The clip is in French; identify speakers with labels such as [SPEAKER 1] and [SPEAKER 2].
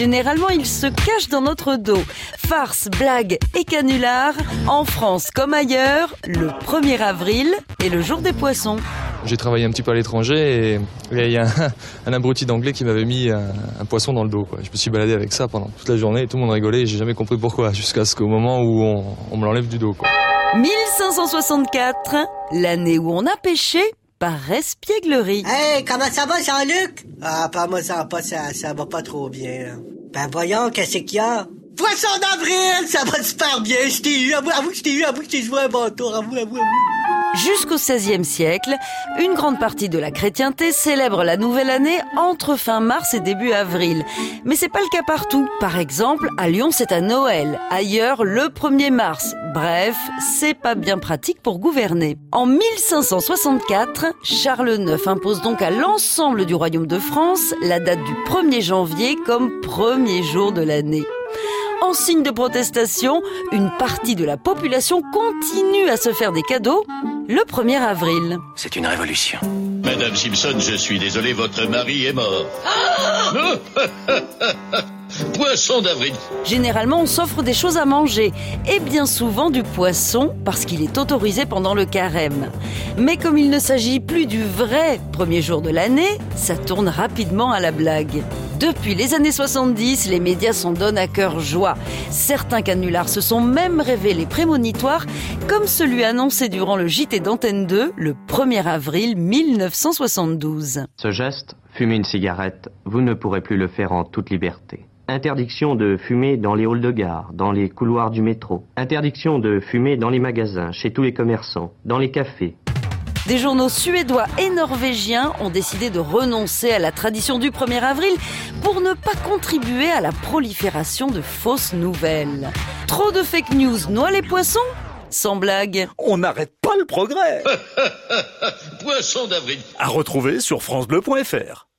[SPEAKER 1] Généralement, il se cache dans notre dos. Farce, blague et canular, en France comme ailleurs, le 1er avril est le jour des poissons.
[SPEAKER 2] J'ai travaillé un petit peu à l'étranger et il y a un, un abruti d'anglais qui m'avait mis un, un, poisson dans le dos. Quoi. Je me suis baladé avec ça pendant toute la journée et tout le monde rigolait et j'ai jamais compris pourquoi jusqu'à ce qu'au moment où on, on me l'enlève du dos. Quoi.
[SPEAKER 1] 1564, l'année où on a pêché par espièglerie.
[SPEAKER 3] Hey, comment ça va, Jean-Luc? Ah, pas moi, ça va pas, ça, ça va pas trop bien. Ben voyons, qu'est-ce qu'il y a? Poisson d'avril, ça va super bien. Je t'ai eu, avoue, avoue que je t'ai eu, avoue que t'ai joué un bon tour, avoue, avoue, avoue.
[SPEAKER 1] Jusqu'au XVIe siècle, une grande partie de la chrétienté célèbre la nouvelle année entre fin mars et début avril. Mais c'est pas le cas partout. Par exemple, à Lyon, c'est à Noël. Ailleurs, le 1er mars. Bref, c'est pas bien pratique pour gouverner. En 1564, Charles IX impose donc à l'ensemble du royaume de France la date du 1er janvier comme premier jour de l'année. En signe de protestation, une partie de la population continue à se faire des cadeaux le 1er avril.
[SPEAKER 4] C'est une révolution.
[SPEAKER 5] Madame Simpson, je suis désolé, votre mari est mort. Ah poisson d'avril.
[SPEAKER 1] Généralement, on s'offre des choses à manger, et bien souvent du poisson, parce qu'il est autorisé pendant le carême. Mais comme il ne s'agit plus du vrai premier jour de l'année, ça tourne rapidement à la blague. Depuis les années 70, les médias s'en donnent à cœur joie. Certains canulars se sont même révélés prémonitoires, comme celui annoncé durant le JT d'Antenne 2 le 1er avril 1972.
[SPEAKER 6] Ce geste, fumer une cigarette, vous ne pourrez plus le faire en toute liberté. Interdiction de fumer dans les halls de gare, dans les couloirs du métro. Interdiction de fumer dans les magasins, chez tous les commerçants, dans les cafés.
[SPEAKER 1] Des journaux suédois et norvégiens ont décidé de renoncer à la tradition du 1er avril pour ne pas contribuer à la prolifération de fausses nouvelles. Trop de fake news noient les poissons? Sans blague.
[SPEAKER 7] On n'arrête pas le progrès
[SPEAKER 5] Poisson d'avril.
[SPEAKER 7] À retrouver sur francebleu.fr.